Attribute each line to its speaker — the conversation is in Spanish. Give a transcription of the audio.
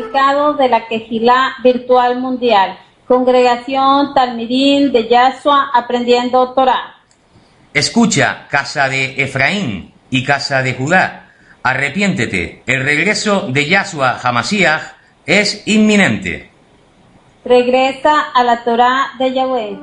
Speaker 1: comunicado de la Quejilá Virtual Mundial, Congregación Talmidín de Yahshua Aprendiendo Torah.
Speaker 2: Escucha, casa de Efraín y casa de Judá, arrepiéntete, el regreso de Yahshua Hamashiach es inminente.
Speaker 1: Regresa a la Torah de Yahweh.